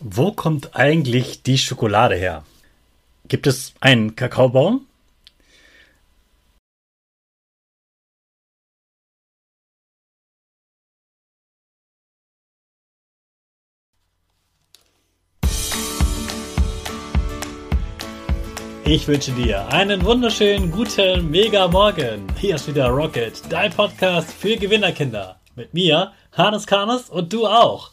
Wo kommt eigentlich die Schokolade her? Gibt es einen Kakaobaum? Ich wünsche dir einen wunderschönen guten Mega Morgen. Hier ist wieder Rocket, dein Podcast für Gewinnerkinder. Mit mir, Hannes Karnes und du auch.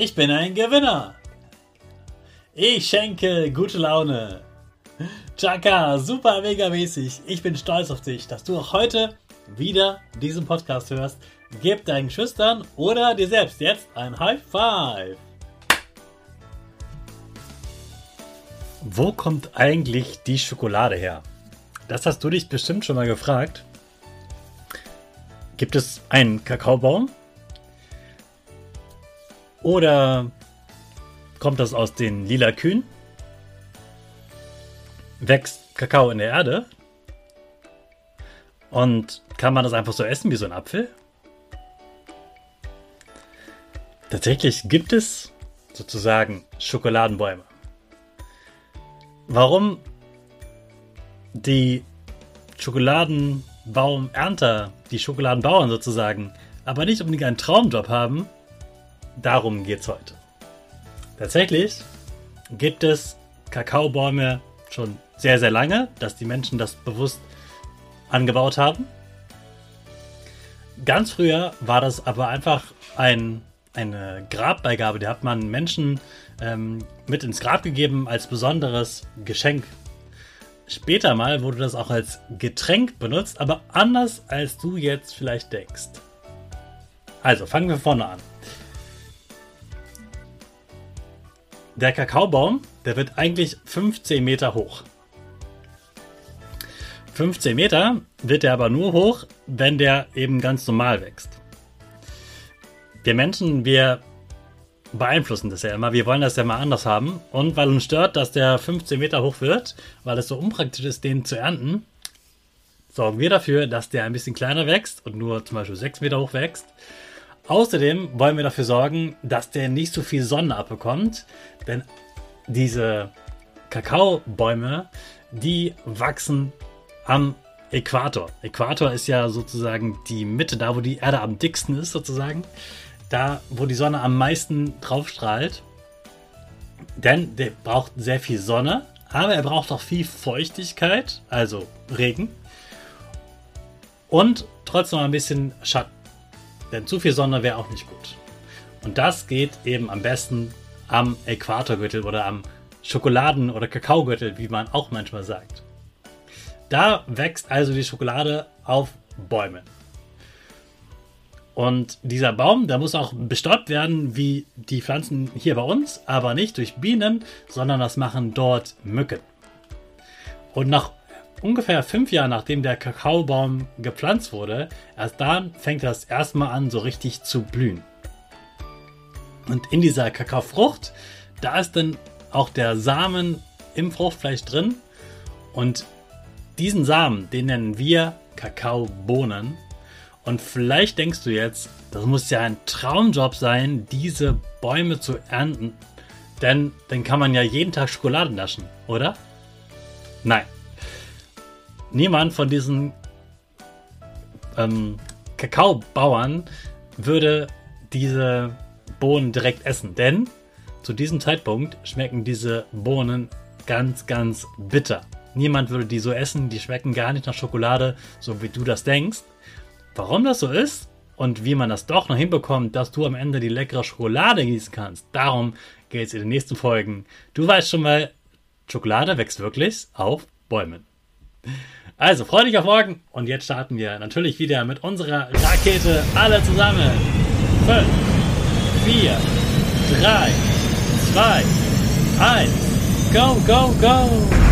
Ich bin ein Gewinner. Ich schenke gute Laune. Chaka, super mega mäßig. Ich bin stolz auf dich, dass du auch heute wieder diesen Podcast hörst. Gib deinen Schüchtern oder dir selbst jetzt ein High Five. Wo kommt eigentlich die Schokolade her? Das hast du dich bestimmt schon mal gefragt. Gibt es einen Kakaobaum? Oder kommt das aus den lila Kühen? wächst Kakao in der Erde? Und kann man das einfach so essen wie so ein Apfel? Tatsächlich gibt es sozusagen Schokoladenbäume. Warum die Schokoladenbaumernter, die Schokoladenbauern sozusagen, aber nicht unbedingt einen Traumjob haben, darum geht es heute. Tatsächlich gibt es Kakaobäume schon sehr, sehr lange, dass die Menschen das bewusst angebaut haben. Ganz früher war das aber einfach ein, eine Grabbeigabe, die hat man Menschen ähm, mit ins Grab gegeben als besonderes Geschenk. Später mal wurde das auch als Getränk benutzt, aber anders als du jetzt vielleicht denkst. Also fangen wir vorne an. Der Kakaobaum, der wird eigentlich 15 Meter hoch. 15 Meter wird er aber nur hoch, wenn der eben ganz normal wächst. Wir Menschen, wir beeinflussen das ja immer. Wir wollen das ja mal anders haben. Und weil uns stört, dass der 15 Meter hoch wird, weil es so unpraktisch ist, den zu ernten, sorgen wir dafür, dass der ein bisschen kleiner wächst und nur zum Beispiel 6 Meter hoch wächst. Außerdem wollen wir dafür sorgen, dass der nicht so viel Sonne abbekommt, denn diese Kakaobäume, die wachsen am Äquator. Äquator ist ja sozusagen die Mitte, da wo die Erde am dicksten ist, sozusagen. Da, wo die Sonne am meisten drauf strahlt. Denn der braucht sehr viel Sonne, aber er braucht auch viel Feuchtigkeit, also Regen. Und trotzdem ein bisschen Schatten. Denn zu viel Sonne wäre auch nicht gut. Und das geht eben am besten am Äquatorgürtel oder am Schokoladen- oder Kakaogürtel, wie man auch manchmal sagt. Da wächst also die Schokolade auf Bäumen. Und dieser Baum, der muss auch bestäubt werden wie die Pflanzen hier bei uns, aber nicht durch Bienen, sondern das machen dort Mücken. Und nach ungefähr fünf Jahren, nachdem der Kakaobaum gepflanzt wurde, erst dann fängt das erstmal an, so richtig zu blühen. Und in dieser Kakaofrucht, da ist dann auch der Samen im Fruchtfleisch drin. Und diesen Samen, den nennen wir Kakaobohnen. Und vielleicht denkst du jetzt, das muss ja ein Traumjob sein, diese Bäume zu ernten. Denn dann kann man ja jeden Tag Schokolade naschen, oder? Nein. Niemand von diesen ähm, Kakaobauern würde diese Bohnen direkt essen, denn zu diesem Zeitpunkt schmecken diese Bohnen ganz, ganz bitter. Niemand würde die so essen, die schmecken gar nicht nach Schokolade, so wie du das denkst. Warum das so ist und wie man das doch noch hinbekommt, dass du am Ende die leckere Schokolade gießen kannst, darum geht es in den nächsten Folgen. Du weißt schon mal, Schokolade wächst wirklich auf Bäumen. Also, freu dich auf morgen und jetzt starten wir natürlich wieder mit unserer Rakete alle zusammen. 5, 4, 3, 2, 1, go, go, go!